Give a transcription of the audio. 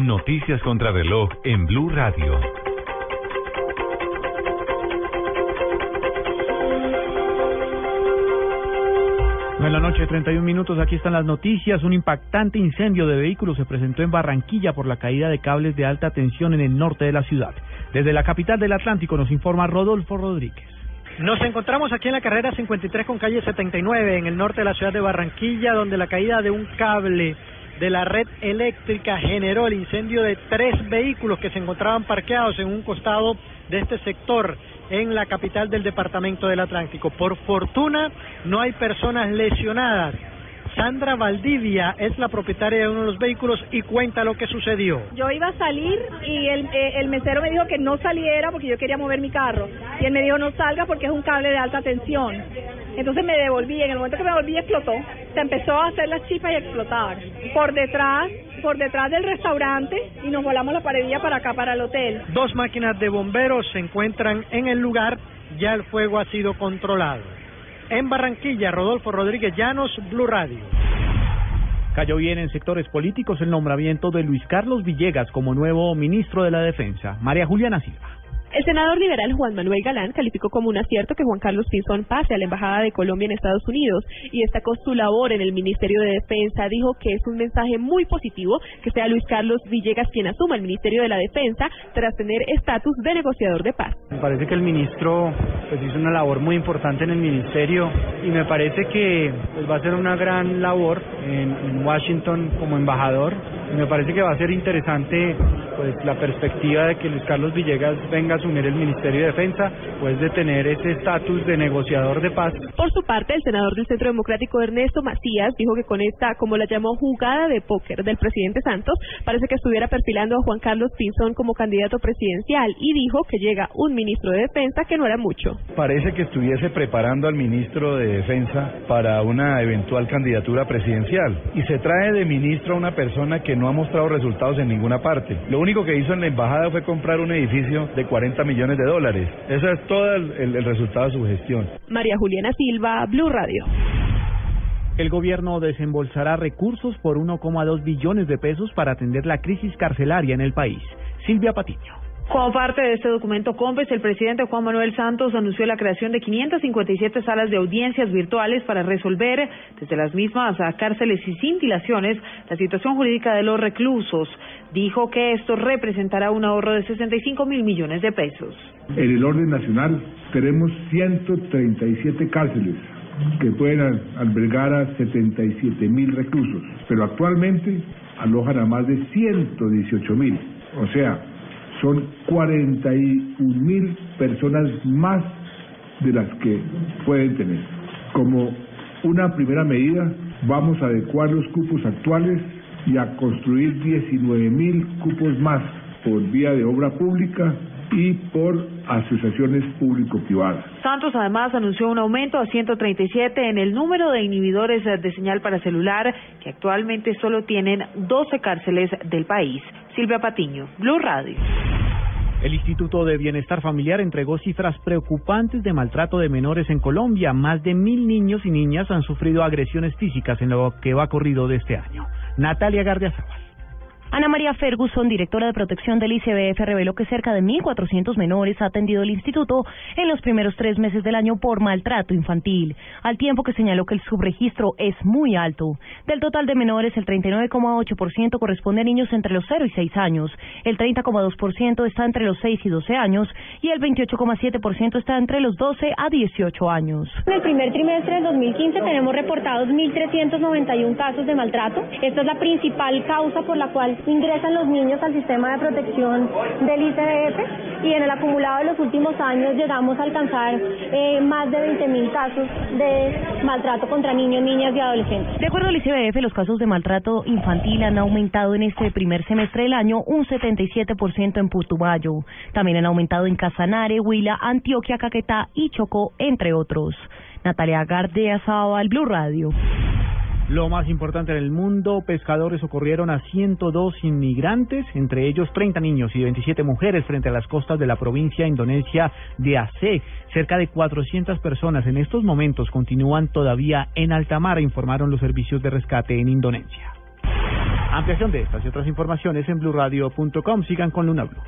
Noticias contra reloj en Blue Radio. En la noche, 31 minutos, aquí están las noticias. Un impactante incendio de vehículos se presentó en Barranquilla por la caída de cables de alta tensión en el norte de la ciudad. Desde la capital del Atlántico nos informa Rodolfo Rodríguez. Nos encontramos aquí en la carrera 53 con calle 79 en el norte de la ciudad de Barranquilla, donde la caída de un cable de la red eléctrica generó el incendio de tres vehículos que se encontraban parqueados en un costado de este sector en la capital del departamento del Atlántico. Por fortuna no hay personas lesionadas. Sandra Valdivia es la propietaria de uno de los vehículos y cuenta lo que sucedió. Yo iba a salir y el, eh, el mesero me dijo que no saliera porque yo quería mover mi carro. Y él me dijo no salga porque es un cable de alta tensión. Entonces me devolví. En el momento que me volví explotó. Se empezó a hacer las chispas y a explotar. Por detrás, por detrás del restaurante y nos volamos la paredilla para acá, para el hotel. Dos máquinas de bomberos se encuentran en el lugar. Ya el fuego ha sido controlado. En Barranquilla, Rodolfo Rodríguez Llanos, Blue Radio. Cayó bien en sectores políticos el nombramiento de Luis Carlos Villegas como nuevo ministro de la Defensa. María Juliana Silva. El senador liberal Juan Manuel Galán calificó como un acierto que Juan Carlos Pinzón pase a la Embajada de Colombia en Estados Unidos y destacó su labor en el Ministerio de Defensa. Dijo que es un mensaje muy positivo que sea Luis Carlos Villegas quien asuma el Ministerio de la Defensa tras tener estatus de negociador de paz. Me parece que el ministro pues, hizo una labor muy importante en el ministerio y me parece que pues, va a ser una gran labor en, en Washington como embajador. Y me parece que va a ser interesante pues la perspectiva de que Luis Carlos Villegas venga a asumir el Ministerio de Defensa, pues de tener ese estatus de negociador de paz. Por su parte, el senador del Centro Democrático Ernesto Macías dijo que con esta, como la llamó, jugada de póker del presidente Santos, parece que estuviera perfilando a Juan Carlos Pinzón como candidato presidencial y dijo que llega un ministro de Defensa que no era mucho. Parece que estuviese preparando al ministro de Defensa para una eventual candidatura presidencial y se trae de ministro a una persona que no ha mostrado resultados en ninguna parte. Lo único que hizo en la embajada fue comprar un edificio de 40 millones de dólares. Ese es todo el, el, el resultado de su gestión. María Juliana Silva, Blue Radio. El gobierno desembolsará recursos por 1,2 billones de pesos para atender la crisis carcelaria en el país. Silvia Patiño. Como parte de este documento COMPES, el presidente Juan Manuel Santos anunció la creación de 557 salas de audiencias virtuales para resolver desde las mismas a cárceles y sin dilaciones la situación jurídica de los reclusos. Dijo que esto representará un ahorro de 65 mil millones de pesos. En el orden nacional tenemos 137 cárceles que pueden albergar a 77 mil reclusos, pero actualmente alojan a más de 118 mil. O sea, son 41 mil personas más de las que pueden tener. Como una primera medida, vamos a adecuar los cupos actuales y a construir 19 mil cupos más por vía de obra pública y por asociaciones público-privadas. Santos además anunció un aumento a 137 en el número de inhibidores de señal para celular que actualmente solo tienen 12 cárceles del país. Silvia Patiño, Blue Radio. El Instituto de Bienestar Familiar entregó cifras preocupantes de maltrato de menores en Colombia. Más de mil niños y niñas han sufrido agresiones físicas en lo que va corrido de este año. Natalia Gardiazabal. Ana María Ferguson, directora de protección del ICBF, reveló que cerca de 1.400 menores ha atendido el instituto en los primeros tres meses del año por maltrato infantil, al tiempo que señaló que el subregistro es muy alto. Del total de menores, el 39,8% corresponde a niños entre los 0 y 6 años, el 30,2% está entre los 6 y 12 años y el 28,7% está entre los 12 a 18 años. En el primer trimestre del 2015 tenemos reportados 1.391 casos de maltrato. Esta es la principal causa por la cual ingresan los niños al sistema de protección del ICBF y en el acumulado de los últimos años llegamos a alcanzar eh, más de 20.000 casos de maltrato contra niños, niñas y adolescentes. De acuerdo al ICBF, los casos de maltrato infantil han aumentado en este primer semestre del año un 77% en Putumayo. También han aumentado en Casanare, Huila, Antioquia, Caquetá y Chocó, entre otros. Natalia Gardea Sábal, Blue Radio. Lo más importante en el mundo, pescadores socorrieron a 102 inmigrantes, entre ellos 30 niños y 27 mujeres frente a las costas de la provincia indonesia de Aceh. Cerca de 400 personas en estos momentos continúan todavía en alta mar, informaron los servicios de rescate en Indonesia. Ampliación de estas y otras informaciones en blurradio.com. Sigan con Luna Blue.